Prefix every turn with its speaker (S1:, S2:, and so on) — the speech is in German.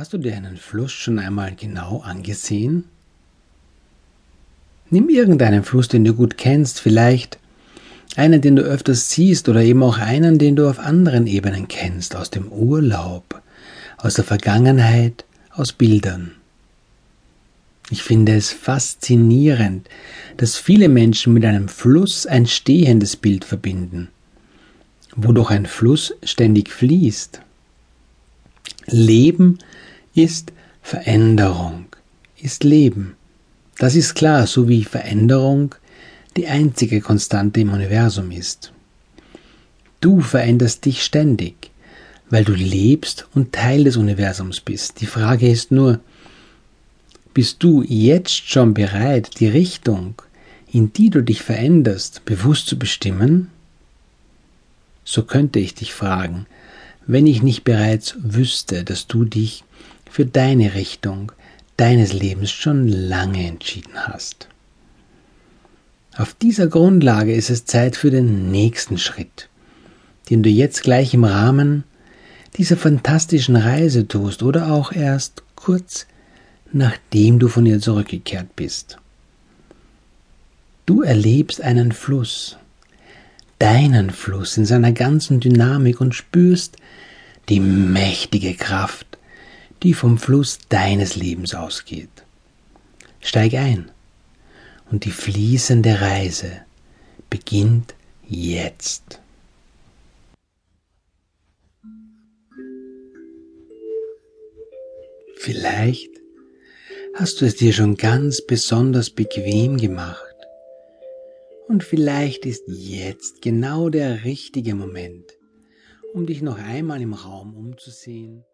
S1: Hast du dir einen Fluss schon einmal genau angesehen? Nimm irgendeinen Fluss, den du gut kennst, vielleicht einen, den du öfters siehst oder eben auch einen, den du auf anderen Ebenen kennst, aus dem Urlaub, aus der Vergangenheit, aus Bildern. Ich finde es faszinierend, dass viele Menschen mit einem Fluss ein stehendes Bild verbinden, wo doch ein Fluss ständig fließt. Leben ist Veränderung, ist Leben. Das ist klar, so wie Veränderung die einzige Konstante im Universum ist. Du veränderst dich ständig, weil du lebst und Teil des Universums bist. Die Frage ist nur, bist du jetzt schon bereit, die Richtung, in die du dich veränderst, bewusst zu bestimmen? So könnte ich dich fragen, wenn ich nicht bereits wüsste, dass du dich für deine Richtung deines Lebens schon lange entschieden hast. Auf dieser Grundlage ist es Zeit für den nächsten Schritt, den du jetzt gleich im Rahmen dieser fantastischen Reise tust oder auch erst kurz nachdem du von ihr zurückgekehrt bist. Du erlebst einen Fluss, deinen Fluss in seiner ganzen Dynamik und spürst die mächtige Kraft, die vom Fluss deines Lebens ausgeht. Steig ein und die fließende Reise beginnt jetzt. Vielleicht hast du es dir schon ganz besonders bequem gemacht. Und vielleicht ist jetzt genau der richtige Moment, um dich noch einmal im Raum umzusehen